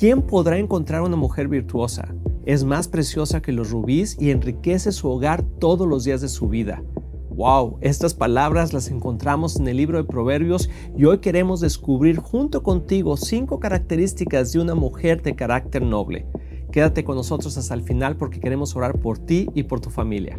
¿Quién podrá encontrar una mujer virtuosa? Es más preciosa que los rubíes y enriquece su hogar todos los días de su vida. Wow, estas palabras las encontramos en el libro de Proverbios y hoy queremos descubrir junto contigo cinco características de una mujer de carácter noble. Quédate con nosotros hasta el final porque queremos orar por ti y por tu familia.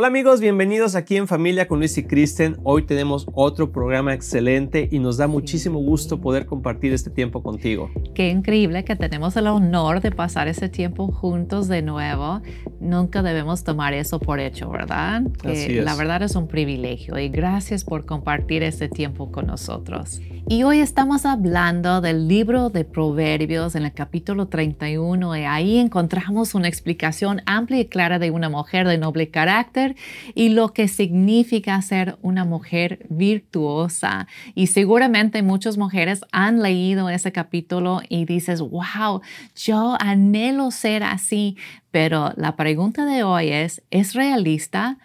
Hola amigos, bienvenidos aquí en Familia con Luis y Kristen. Hoy tenemos otro programa excelente y nos da muchísimo gusto poder compartir este tiempo contigo. Qué increíble que tenemos el honor de pasar ese tiempo juntos de nuevo. Nunca debemos tomar eso por hecho, ¿verdad? Que la verdad es un privilegio y gracias por compartir este tiempo con nosotros. Y hoy estamos hablando del libro de Proverbios en el capítulo 31 y ahí encontramos una explicación amplia y clara de una mujer de noble carácter y lo que significa ser una mujer virtuosa. Y seguramente muchas mujeres han leído ese capítulo y dices, wow, yo anhelo ser así. Pero la pregunta de hoy es, ¿es realista?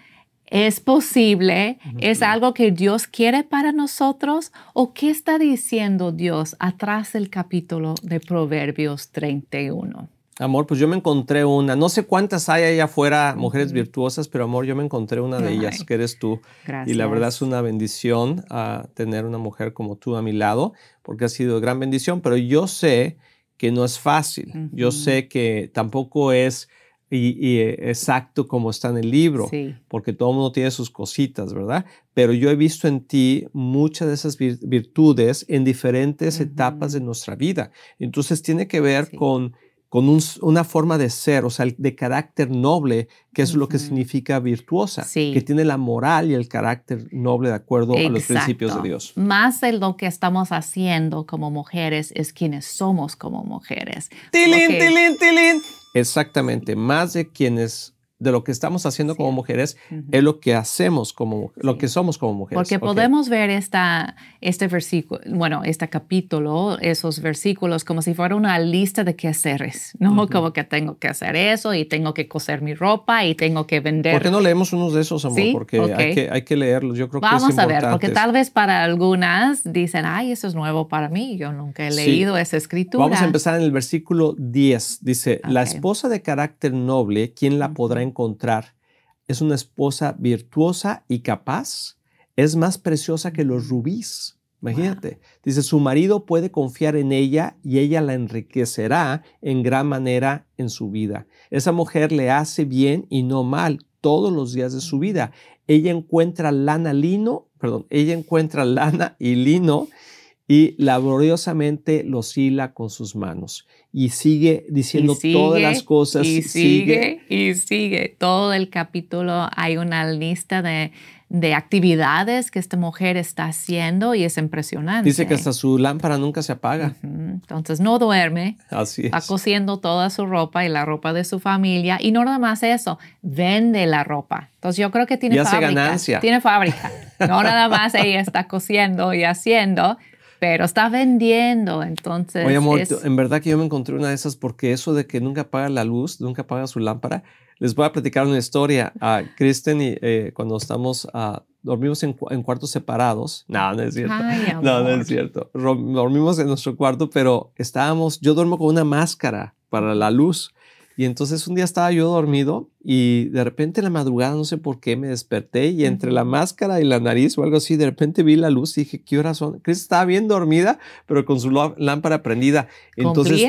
¿Es posible? ¿Es algo que Dios quiere para nosotros? ¿O qué está diciendo Dios atrás del capítulo de Proverbios 31? Amor, pues yo me encontré una, no sé cuántas hay allá afuera, mujeres virtuosas, pero amor, yo me encontré una de ellas, que eres tú. Y la verdad es una bendición ah, tener una mujer como tú a mi lado, porque ha sido gran bendición, pero yo sé que no es fácil. Yo sé que tampoco es y, eh, exacto como está en el libro, porque todo el mundo tiene sus cositas, ¿verdad? Pero yo he visto en ti muchas de esas virtudes en diferentes etapas de nuestra vida. Entonces tiene que ver con con una forma de ser, o sea, de carácter noble, que es lo que significa virtuosa, que tiene la moral y el carácter noble de acuerdo a los principios de Dios. Más de lo que estamos haciendo como mujeres es quienes somos como mujeres. ¡Tilín, tilín, tilín! Exactamente, más de quienes de lo que estamos haciendo como mujeres es lo que hacemos como lo que somos como mujeres. Porque podemos ver esta, este versículo, bueno, este capítulo, esos versículos como si fuera una lista de quehaceres, ¿no? Como que tengo que hacer eso y tengo que coser mi ropa y tengo que vender. ¿Por qué no leemos unos de esos, amor? Porque hay, que, hay que leerlos. Yo creo Vamos que es a ver, porque tal vez para algunas dicen, ay, eso es nuevo para mí, yo nunca he leído esa escritura. Vamos a empezar en el versículo 10. Dice, la esposa de carácter noble, ¿quién la podrá encontrar es una esposa virtuosa y capaz, es más preciosa que los rubíes. Imagínate, dice, su marido puede confiar en ella y ella la enriquecerá en gran manera en su vida. Esa mujer le hace bien y no mal todos los días de su vida. Ella encuentra lana, lino, perdón, ella encuentra lana y lino y laboriosamente los hila con sus manos. Y sigue diciendo todas las cosas. Y sigue, y sigue. Todo el capítulo hay una lista de, actividades que esta mujer está haciendo y es impresionante. Dice que hasta su lámpara nunca se apaga. Entonces no duerme. Así es. Está cosiendo toda su ropa y la ropa de su familia. Y no nada más eso, vende la ropa. Entonces yo creo que tiene fábrica. ganancia. Tiene fábrica. No nada más ella está cosiendo y haciendo, pero está vendiendo, entonces... Oye, amor, en verdad que yo me encontré una de esas porque eso de que nunca apaga la luz, nunca apaga su lámpara, les voy a platicar una historia. A Kristen y eh, cuando estamos, uh, dormimos en, cuartos separados. No, no es cierto. no, no es cierto. Dormimos en nuestro cuarto, pero estábamos, yo duermo con una máscara para la luz. Y entonces un día estaba yo dormido y de repente en la madrugada, no sé por qué, me desperté y entre la máscara y la nariz o algo así, de repente vi la luz y dije, ¿qué horas son? Chris estaba bien dormida, pero con su lámpara prendida. Entonces,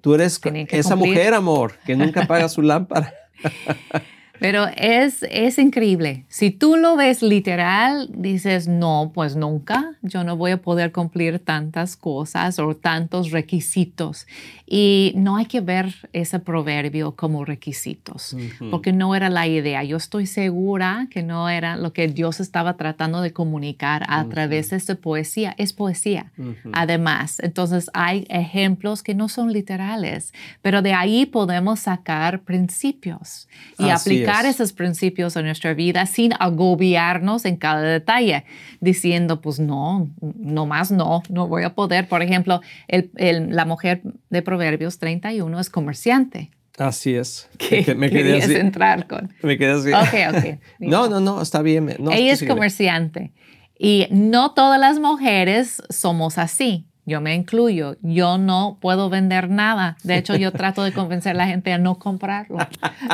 tú eres esa mujer, amor, que nunca apaga su lámpara. Pero es, es increíble. Si tú lo ves literal, dices, no, pues nunca, yo no voy a poder cumplir tantas cosas o tantos requisitos. Y no hay que ver ese proverbio como requisitos, porque no era la idea. Yo estoy segura que no era lo que Dios estaba tratando de comunicar a través de esta poesía. Es poesía, además. Entonces hay ejemplos que no son literales, pero de ahí podemos sacar principios y aplicar aplicar esos principios en nuestra vida sin agobiarnos en cada detalle, diciendo, pues no, no más no, no voy a poder. Por ejemplo, el, la mujer de Proverbios 31 es comerciante. Así es. ¿Qué me querías entrar con? Me quedé así. Ok, ok. no, no, no, está bien. Ella es comerciante. Y no todas las mujeres somos así. Yo me incluyo. Yo no puedo vender nada. De hecho, yo trato de convencer a la gente a no comprarlo.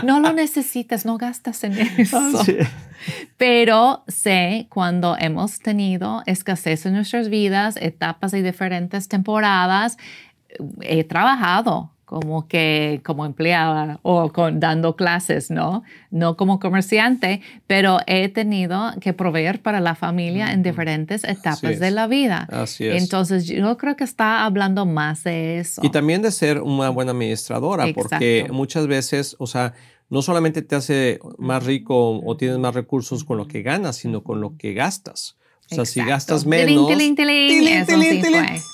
No lo necesitas, no gastas en eso. Pero sé cuando hemos tenido escasez en nuestras vidas, etapas y diferentes temporadas, he trabajado como que como empleada o con, dando clases, ¿no? No como comerciante, pero he tenido que proveer para la familia en diferentes etapas de la vida. Así es. Entonces, yo creo que está hablando más de eso. Y también de ser una buena administradora, porque muchas veces, o sea, no solamente te hace más rico o tienes más recursos con lo que ganas, sino con lo que gastas. O sea, si gastas menos.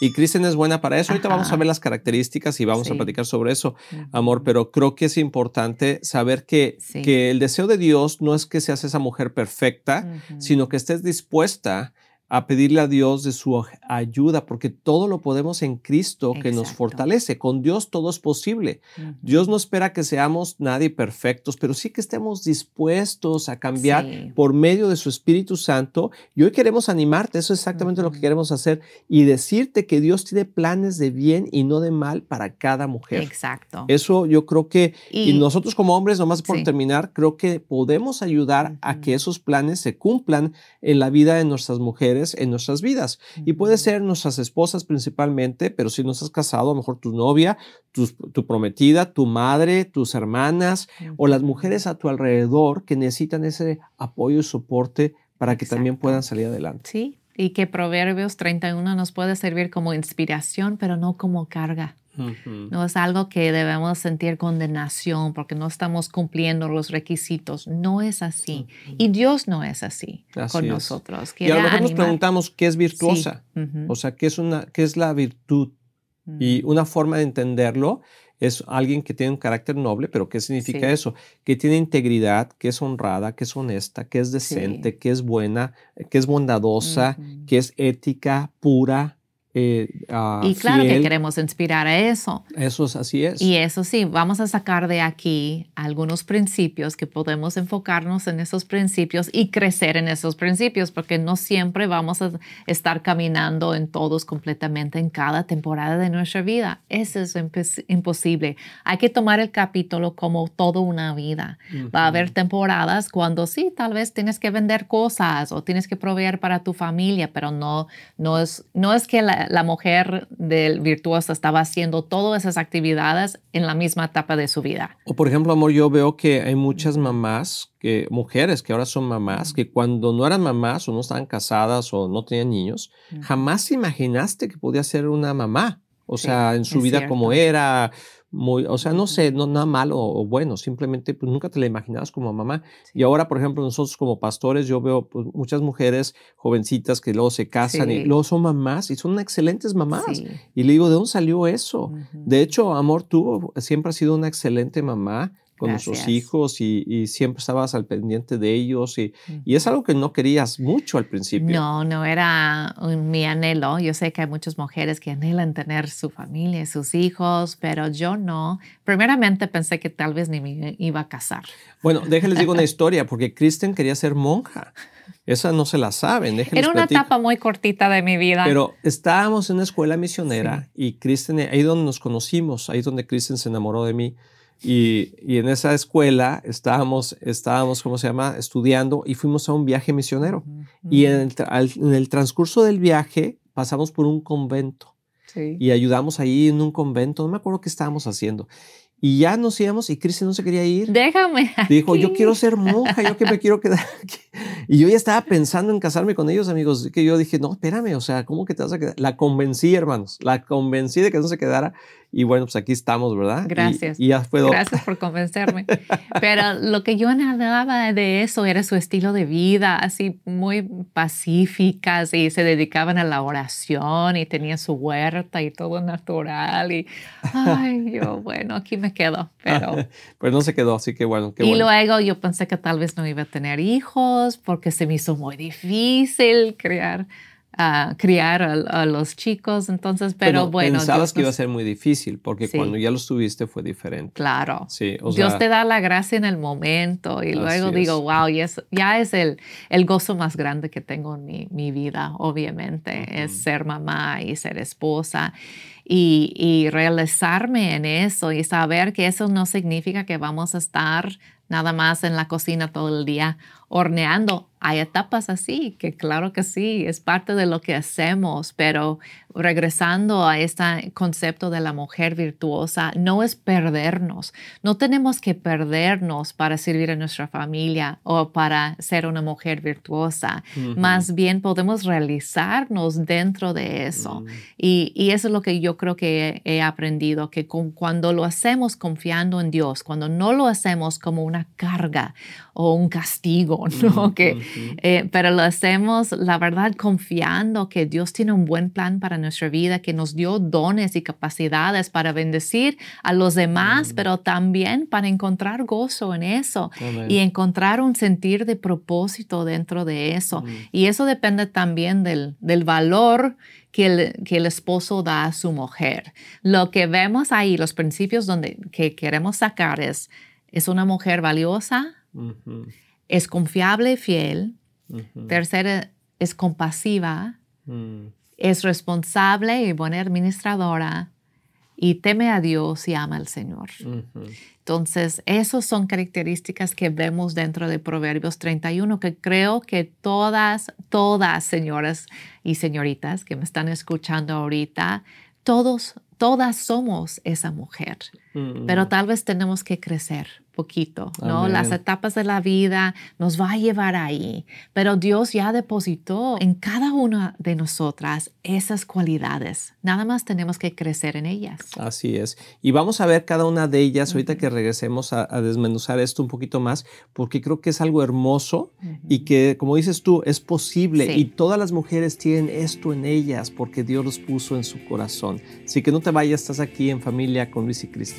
y Kristen es buena para eso. Ahorita vamos a ver las características y vamos a platicar sobre eso, amor. Pero creo que es importante saber que, que el deseo de Dios no es que seas esa mujer perfecta, sino que estés dispuesta a pedirle a Dios de su ayuda, porque todo lo podemos en Cristo que nos fortalece. Con Dios todo es posible. Dios no espera que seamos nadie perfectos, pero sí que estemos dispuestos a cambiar por medio de su Espíritu Santo. Y hoy queremos animarte, eso es exactamente lo que queremos hacer, y decirte que Dios tiene planes de bien y no de mal para cada mujer. Exacto. Eso yo creo que, y, nosotros como hombres, nomás por terminar, creo que podemos ayudar a que esos planes se cumplan en la vida de nuestras mujeres en nuestras vidas. Y puede ser nuestras esposas principalmente, pero si no estás casado, a lo mejor tu novia, tu, prometida, tu madre, tus hermanas o las mujeres a tu alrededor que necesitan ese apoyo y soporte para que también puedan salir adelante. Sí, y que Proverbios 31 nos puede servir como inspiración, pero no como carga. No es algo que debemos sentir condenación porque no estamos cumpliendo los requisitos. No es así. Y Dios no es así, con nosotros. Y a lo mejor nos preguntamos qué es virtuosa. O sea, ¿qué es, una, qué es la virtud? Y una forma de entenderlo es alguien que tiene un carácter noble, pero ¿qué significa eso? Que tiene integridad, que es honrada, que es honesta, que es decente, que es buena, que es bondadosa, que es ética, pura, eh, ah, y claro que queremos inspirar a eso. Eso es así es. Y eso sí, vamos a sacar de aquí algunos principios que podemos enfocarnos en esos principios y crecer en esos principios, porque no siempre vamos a estar caminando en todos completamente en cada temporada de nuestra vida. Eso es imposible. Hay que tomar el capítulo como toda una vida. Va a haber temporadas cuando sí, tal vez tienes que vender cosas o tienes que proveer para tu familia, pero no, no, es, no es que la, la, mujer del virtuoso estaba haciendo todas esas actividades en la misma etapa de su vida. O por ejemplo, amor, yo veo que hay muchas mamás, que, mujeres que ahora son mamás, que cuando no eran mamás o no estaban casadas o no tenían niños, jamás imaginaste que podía ser una mamá. O sea, en su vida como era, muy, o sea, no sé, no nada malo o bueno, simplemente pues nunca te la imaginabas como mamá. Y ahora, por ejemplo, nosotros como pastores, yo veo pues, muchas mujeres jovencitas que luego se casan y luego son mamás y son excelentes mamás. Y le digo, ¿de dónde salió eso? De hecho, Amor, tú siempre has sido una excelente mamá con nuestros hijos y, siempre estabas al pendiente de ellos y, y, es algo que no querías mucho al principio. No, no era mi anhelo. Yo sé que hay muchas mujeres que anhelan tener su familia, sus hijos, pero yo no. Primeramente pensé que tal vez ni me iba a casar. Bueno, déjenles digo una historia, porque Kristen quería ser monja. Esa no se la saben. Era una etapa muy cortita de mi vida. Pero estábamos en una escuela misionera y Kristen, ahí donde nos conocimos, ahí donde Kristen se enamoró de mí. Y, en esa escuela estábamos, estábamos, ¿cómo se llama?, estudiando y fuimos a un viaje misionero. Y en el, transcurso del viaje pasamos por un convento. Y ayudamos ahí en un convento, no me acuerdo qué estábamos haciendo. Y ya nos íbamos y Cristian no se quería ir. Déjame. Dijo, yo quiero ser monja, yo que me quiero quedar aquí. Y yo ya estaba pensando en casarme con ellos, amigos. Que yo dije, no, espérame, o sea, ¿cómo que te vas a quedar? La convencí, hermanos. La convencí de que no se quedara. Y bueno, pues aquí estamos, ¿verdad? Gracias. Y, ya puedo. Gracias por convencerme. Pero lo que yo anhelaba de eso era su estilo de vida, así muy pacíficas y se dedicaban a la oración y tenían su huerta y todo natural. Y, ay, yo, bueno, aquí me me quedó, pero... pues no se quedó, así que bueno. y luego yo pensé que tal vez no iba a tener hijos porque se me hizo muy difícil criar a criar a, los chicos, entonces, pero, bueno. Pensabas que iba a ser muy difícil, porque cuando ya los tuviste fue diferente. Claro. Sí, Dios te da la gracia en el momento y luego digo, wow, y es, ya es el, el gozo más grande que tengo en mi, mi vida, obviamente, es ser mamá y ser esposa. Y, y, realizarme en eso y saber que eso no significa que vamos a estar nada más en la cocina todo el día horneando hay etapas así, que claro que sí, es parte de lo que hacemos, pero regresando a este concepto de la mujer virtuosa, no es perdernos, no tenemos que perdernos para servir a nuestra familia o para ser una mujer virtuosa, más bien podemos realizarnos dentro de eso. Mm. y, eso es lo que yo creo que he, aprendido, que cuando lo hacemos confiando en Dios, cuando no lo hacemos como una carga o un castigo, ¿no? que, eh, pero lo hacemos, la verdad, confiando que Dios tiene un buen plan para nuestra vida, que nos dio dones y capacidades para bendecir a los demás, pero también para encontrar gozo en eso y encontrar un sentir de propósito dentro de eso. Y eso depende también del, del valor que el, que el, esposo da a su mujer. Lo que vemos ahí, los principios donde, que queremos sacar es, es una mujer valiosa, es confiable y fiel, Tercera, es compasiva, mm. es responsable y buena administradora. Y teme a Dios y ama al Señor. Entonces, esas son características que vemos dentro de Proverbios 31 que creo que todas, todas señoras y señoritas que me están escuchando ahorita, todos, todas somos esa mujer, mm. pero tal vez tenemos que crecer poquito, ¿no? Las etapas de la vida nos va a llevar ahí, pero Dios ya depositó en cada una de nosotras esas cualidades. Nada más tenemos que crecer en ellas. Así es. Y vamos a ver cada una de ellas ahorita que regresemos a, desmenuzar esto un poquito más, porque creo que es algo hermoso y que, como dices tú, es posible y todas las mujeres tienen esto en ellas porque Dios los puso en su corazón. Así que no te vayas, estás aquí en familia con Luis y Cristo.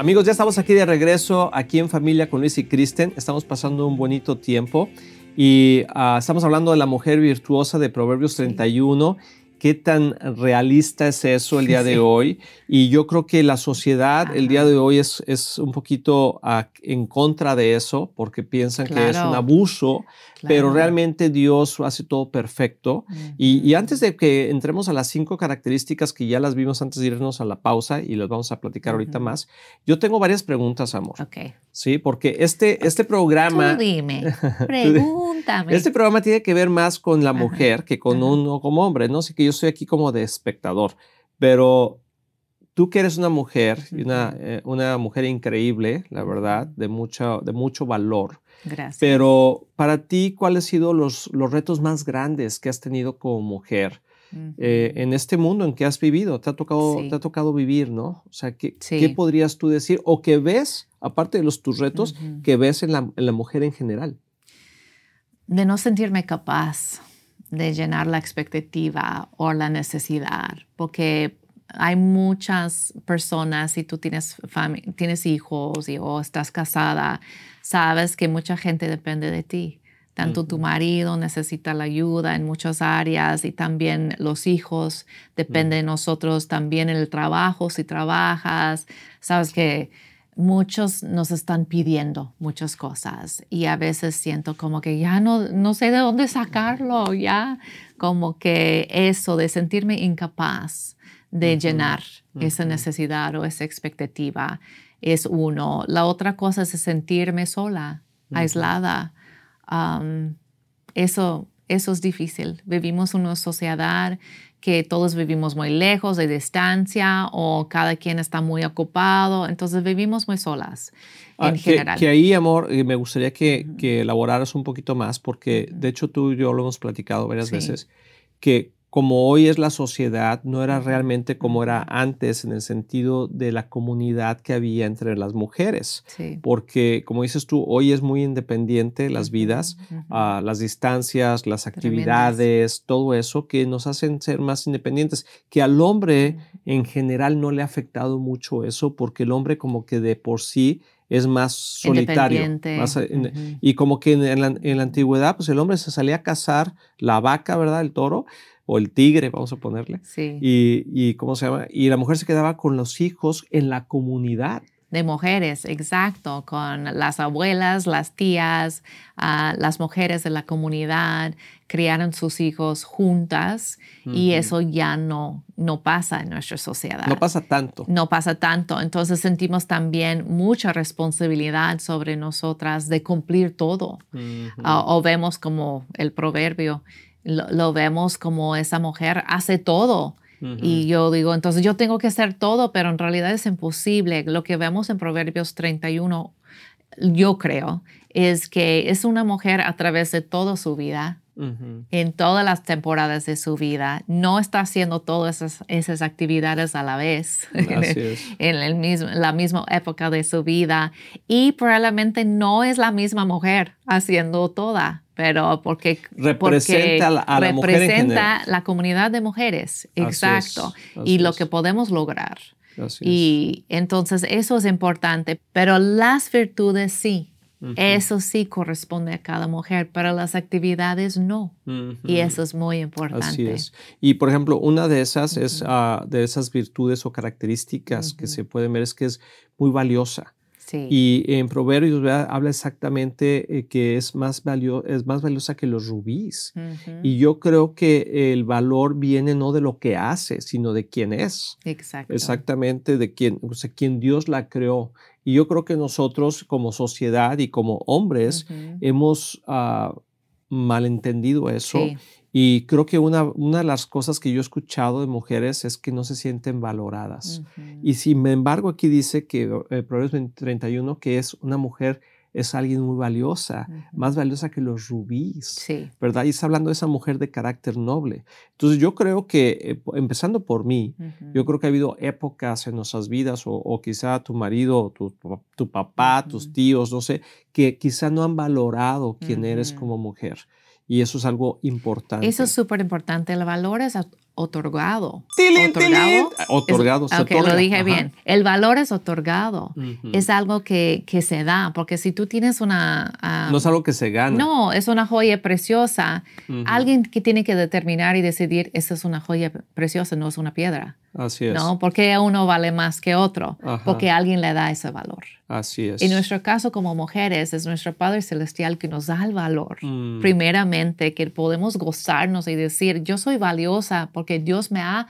Amigos, ya estamos aquí de regreso, aquí en familia con Luis y Kristen. Estamos pasando un bonito tiempo y ah, estamos hablando de la mujer virtuosa de Proverbios 31 qué tan realista es eso el día de hoy. Y yo creo que la sociedad el día de hoy es, es un poquito ah, en contra de eso, porque piensan que es un abuso, pero realmente Dios hace todo perfecto. y, antes de que entremos a las cinco características que ya las vimos antes de irnos a la pausa y las vamos a platicar ahorita más, yo tengo varias preguntas, amor. Ok. Sí, porque este, este programa... Tú dime, pregúntame. Este programa tiene que ver más con la mujer que con uno como hombre, ¿no? Así que yo soy aquí como de espectador, pero tú que eres una mujer, una, eh, una mujer increíble, la verdad, de, mucho, de mucho valor. Gracias. Pero para ti, ¿cuáles han sido los, los retos más grandes que has tenido como mujer? Eh, en este mundo en que has vivido, te ha tocado, te ha tocado vivir, ¿no? O sea, ¿qué, ¿qué, podrías tú decir o qué ves, aparte de los tus retos, que ves en la, en la mujer en general? De no sentirme capaz de llenar la expectativa o la necesidad, porque hay muchas personas, si tú tienes, tienes hijos y, o estás casada, sabes que mucha gente depende de ti. Tanto tu marido necesita la ayuda en muchas áreas y también los hijos dependen de nosotros, también el trabajo, si trabajas, sabes que muchos nos están pidiendo muchas cosas y a veces siento como que ya no, no sé de dónde sacarlo, ya como que eso de sentirme incapaz de llenar esa necesidad o esa expectativa es uno. La otra cosa es sentirme sola, aislada eso, eso es difícil. Vivimos en una sociedad que todos vivimos muy lejos de distancia o cada quien está muy ocupado, entonces vivimos muy solas ah, en general. Que ahí, amor, eh, me gustaría que, que, elaboraras un poquito más, porque de hecho tú y yo lo hemos platicado varias veces, que como hoy es la sociedad, no era realmente como era antes en el sentido de la comunidad que había entre las mujeres. Porque, como dices tú, hoy es muy independiente las vidas, ah, las distancias, las actividades, todo eso que nos hacen ser más independientes. Que al hombre en general no le ha afectado mucho eso porque el hombre como que de por sí es más solitario. Y como que en la, en la, antigüedad, pues el hombre se salía a cazar la vaca, ¿verdad? El toro, o el tigre, vamos a ponerle. Sí. Y, ¿cómo se llama? Y la mujer se quedaba con los hijos en la comunidad. De mujeres, exacto, con las abuelas, las tías, ah, las mujeres de la comunidad, criaron sus hijos juntas y eso ya no, no pasa en nuestra sociedad. No pasa tanto. No pasa tanto. Entonces sentimos también mucha responsabilidad sobre nosotras de cumplir todo. Ah, o vemos como el proverbio, lo, vemos como esa mujer hace todo. Y yo digo, entonces yo tengo que hacer todo, pero en realidad es imposible. Lo que vemos en Proverbios 31, yo creo, es que es una mujer a través de toda su vida, en todas las temporadas de su vida, no está haciendo todas esas, esas actividades a la vez, en, el mismo, la misma época de su vida, y probablemente no es la misma mujer haciendo toda pero porque representa a la, representa la comunidad de mujeres, exacto, y lo que podemos lograr. y entonces eso es importante, pero las virtudes sí. Eso sí corresponde a cada mujer, pero las actividades no. Y eso es muy importante. Así es. Y por ejemplo, una de esas es ah, de esas virtudes o características que se pueden ver es que es muy valiosa. Y en Proverbios habla exactamente eh, que es más, es más valiosa que los rubíes. Y yo creo que el valor viene no de lo que hace, sino de quién es. Exacto. Exactamente de quién, o sea, quién Dios la creó. Y yo creo que nosotros como sociedad y como hombres hemos uh, malentendido eso. Y creo que una, una de las cosas que yo he escuchado de mujeres es que no se sienten valoradas. Y sin embargo aquí dice que eh, Proverbios 31 que es una mujer es alguien muy valiosa, más valiosa que los rubíes, sí. ¿verdad? Y está hablando de esa mujer de carácter noble. Entonces yo creo que, eh, empezando por mí, yo creo que ha habido épocas en nuestras vidas, o, quizá tu marido, tu, tu papá, tus tíos, no sé, que quizá no han valorado quién eres como mujer. Y eso es algo importante. Eso es súper importante. El valor es otorgado. otorgado. Otorgado. ok, lo dije bien. El valor es otorgado. Es algo que, que, se da, porque si tú tienes una... Ah, no es algo que se gana. No, es una joya preciosa. Alguien que tiene que determinar y decidir, esa es una joya preciosa, no es una piedra. Así es. ¿No? Porque uno vale más que otro, porque alguien le da ese valor. Así es. En nuestro caso como mujeres, es nuestro Padre Celestial que nos da el valor. Mm. Primeramente, que podemos gozarnos y decir, yo soy valiosa porque Dios me ha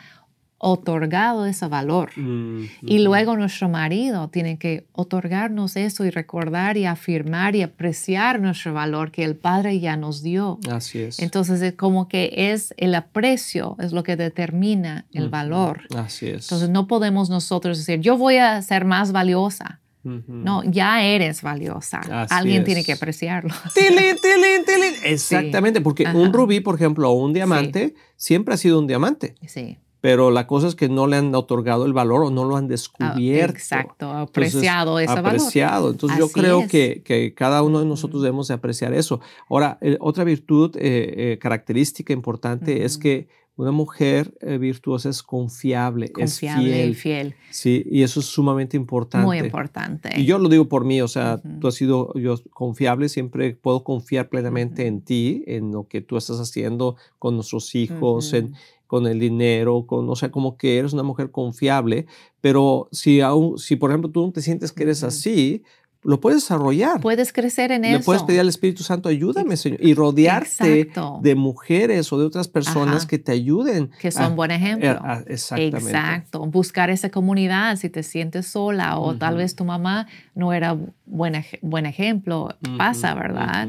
otorgado ese valor. Mm, y luego nuestro marido tiene que otorgarnos eso y recordar y afirmar y apreciar nuestro valor que el Padre ya nos dio. Así es. Entonces, es como que es el aprecio, es lo que determina el valor. Así es. Entonces, no podemos nosotros decir, yo voy a ser más valiosa. No, ya eres valiosa. Alguien tiene que apreciarlo. Tilín, tilín, tilín. Exactamente, porque un rubí, por ejemplo, o un diamante, siempre ha sido un diamante. Sí pero la cosa es que no le han otorgado el valor o no lo han descubierto. exacto, apreciado ese valor. Apreciado. Entonces yo creo que, que, cada uno de nosotros debemos de apreciar eso. Ahora, eh, otra virtud eh, eh, característica importante es que una mujer virtuosa es confiable, es fiel. Y fiel. Sí, y eso es sumamente importante. Muy importante. Y yo lo digo por mí, o sea, tú has sido yo confiable, siempre puedo confiar plenamente en ti, en lo que tú estás haciendo con nuestros hijos, en, con el dinero, con, o sea, como que eres una mujer confiable, pero si, aún, si por ejemplo tú no te sientes que eres así, lo puedes desarrollar. Puedes crecer en eso. Le puedes pedir al Espíritu Santo, ayúdame, Señor. Y rodearte de mujeres o de otras personas que te ayuden. Que son buen ejemplo. exactamente. Exacto. Buscar esa comunidad si te sientes sola o tal vez tu mamá no era buen, buen ejemplo. Pasa, ¿verdad?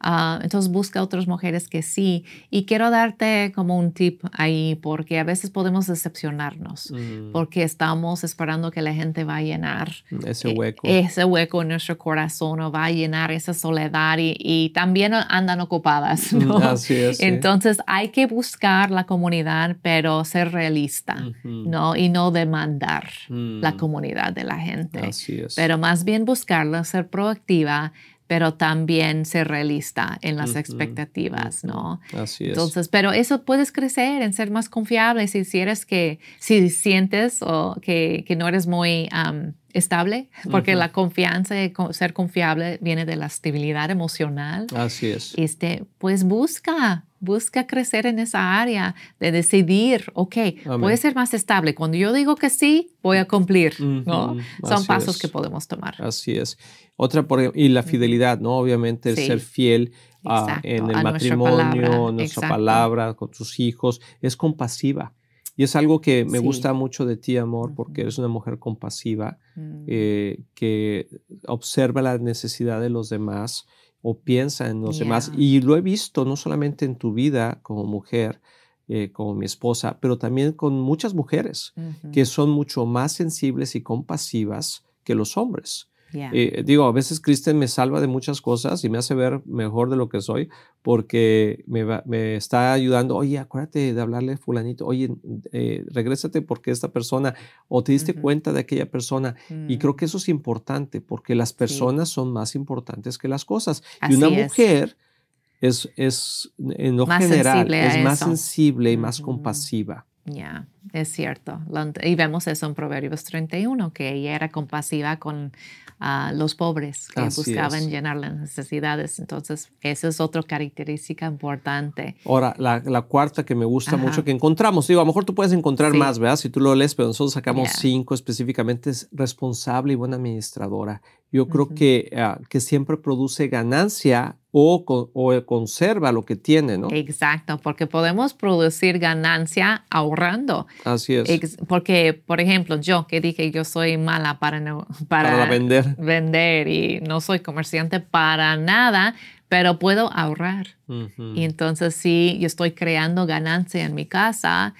Ah, entonces busca otras mujeres que sí. Y quiero darte como un tip ahí, porque a veces podemos decepcionarnos, mm. porque estamos esperando que la gente va a llenar ese eh, hueco. ese hueco en nuestro corazón o va a llenar esa soledad y, también andan ocupadas. ¿no? Así es. Entonces hay que buscar la comunidad, pero ser realista, ¿no? Y no demandar la mm. comunidad de la gente. Así es. Pero más bien buscarla, ser proactiva pero también ser realista en las expectativas, ¿no? Así es. Entonces, pero eso puedes crecer en ser más confiable si, si eres que, si sientes o que, que no eres muy estable, porque la confianza y ser confiable viene de la estabilidad emocional. Así es. Este, pues busca, busca crecer en esa área de decidir, ok, voy a ser más estable. Cuando yo digo que sí, voy a cumplir, ¿no? Son pasos que podemos tomar. Así es. Otra, por, y la fidelidad, ¿no? Obviamente, el ser fiel ah, en el matrimonio, nuestra palabra, con tus hijos, es compasiva. Y es algo que me gusta mucho de ti, amor, porque eres una mujer compasiva, mm. eh, que observa la necesidad de los demás o piensa en los demás. Y lo he visto no solamente en tu vida como mujer, eh, como mi esposa, pero también con muchas mujeres que son mucho más sensibles y compasivas que los hombres. Eh, digo, a veces Kristen me salva de muchas cosas y me hace ver mejor de lo que soy porque me, me está ayudando. Oye, acuérdate de hablarle a fulanito. Oye, eh, regrésate porque esta persona o te diste cuenta de aquella persona. Y creo que mm. eso es importante porque las personas son más importantes que las cosas. y una mujer es, es en lo general, es más sensible y más compasiva. Ya, es cierto. Y vemos eso en Proverbios 31, que ella era compasiva con a los pobres que buscaban llenar las necesidades. Entonces, esa es otra característica importante. Ahora, la, la cuarta que me gusta mucho que encontramos, digo, a lo mejor tú puedes encontrar más, ¿verdad? Si tú lo lees, pero nosotros sacamos cinco específicamente, es responsable y buena administradora. Yo creo que, ah, que siempre produce ganancia o, o, conserva lo que tiene, ¿no? Exacto, porque podemos producir ganancia ahorrando. Así es. porque, por ejemplo, yo que dije yo soy mala para, para, para vender. vender y no soy comerciante para nada, pero puedo ahorrar. Y entonces sí, yo estoy creando ganancia en mi casa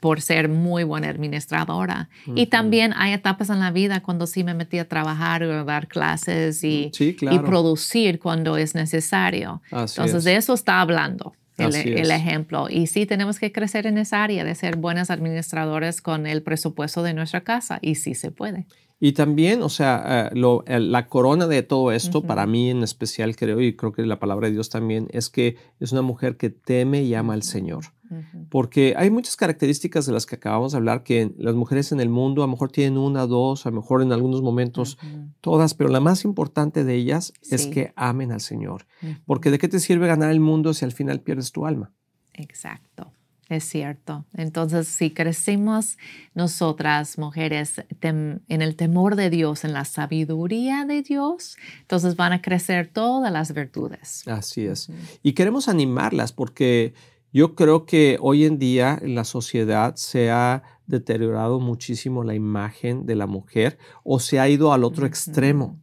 por ser muy buena administradora. Y también hay etapas en la vida cuando sí me metí a trabajar o a dar clases y, y producir cuando es necesario. Entonces, de eso está hablando. El, el, ejemplo. Y sí tenemos que crecer en esa área de ser buenas administradores con el presupuesto de nuestra casa. Y sí se puede. Y también, o sea, eh, la corona de todo esto, para mí en especial creo, y creo que la palabra de Dios también, es que es una mujer que teme y ama al Señor. Porque hay muchas características de las que acabamos de hablar que las mujeres en el mundo a lo mejor tienen una, dos, a lo mejor en algunos momentos todas, pero la más importante de ellas es que amen al Señor. Porque ¿de qué te sirve ganar el mundo si al final pierdes tu alma? Exacto. Es cierto. Entonces, si crecimos nosotras, mujeres, en el temor de Dios, en la sabiduría de Dios, entonces van a crecer todas las virtudes. Así es. Y queremos animarlas porque yo creo que hoy en día en la sociedad se ha deteriorado muchísimo la imagen de la mujer o se ha ido al otro extremo.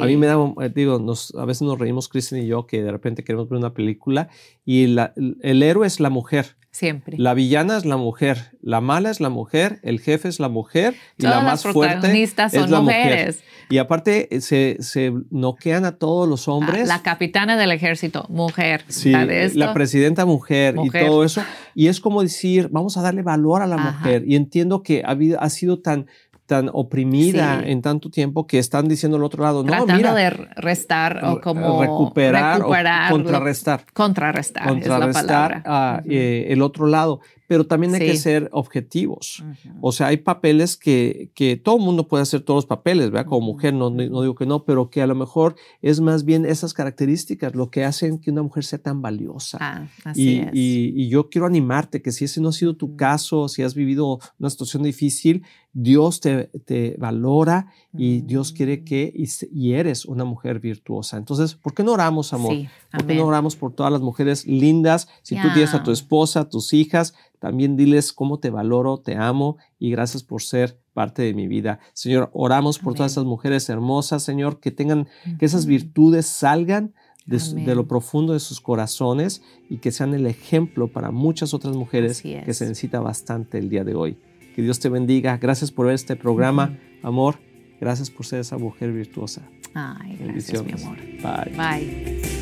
A mí me da, eh, digo, nos, a veces nos reímos, Kristen y yo, que de repente queremos ver una película y el héroe es la mujer. Siempre. La villana es la mujer, la mala es la mujer, el jefe es la mujer y la más fuerte es la mujer. Y aparte eh, se, se, noquean a todos los ah, hombres. la capitana del ejército, mujer. Sí, la presidenta mujer, y todo eso. Y es como decir, vamos a darle valor a la mujer. Y entiendo que ha, ha sido tan tan oprimida en tanto tiempo que están diciendo al otro lado, no, Tratando de restar o como recuperar, o contrarrestar. contrarrestar. Contrarrestar eh, el otro lado pero también hay que ser objetivos. O sea, hay papeles que, que todo el mundo puede hacer todos los papeles, ¿verdad? Como mujer, no, no, digo que no, pero que a lo mejor es más bien esas características lo que hacen que una mujer sea tan valiosa. Ah, así y, es. Y, yo quiero animarte que si ese no ha sido tu caso, si has vivido una situación difícil, Dios te, te valora y Dios quiere que y, eres una mujer virtuosa. Entonces, ¿por qué no oramos, amor? ¿Por qué no oramos por todas las mujeres lindas? Si tú tienes a tu esposa, a tus hijas, también diles cómo te valoro, te amo y gracias por ser parte de mi vida. Señor, oramos por todas esas mujeres hermosas, Señor, que tengan, que esas virtudes salgan de, lo profundo de sus corazones y que sean el ejemplo para muchas otras mujeres que se necesita bastante el día de hoy. Que Dios te bendiga. Gracias por ver este programa, amor. Gracias por ser esa mujer virtuosa. Ay, gracias, mi amor. Bye. Bye.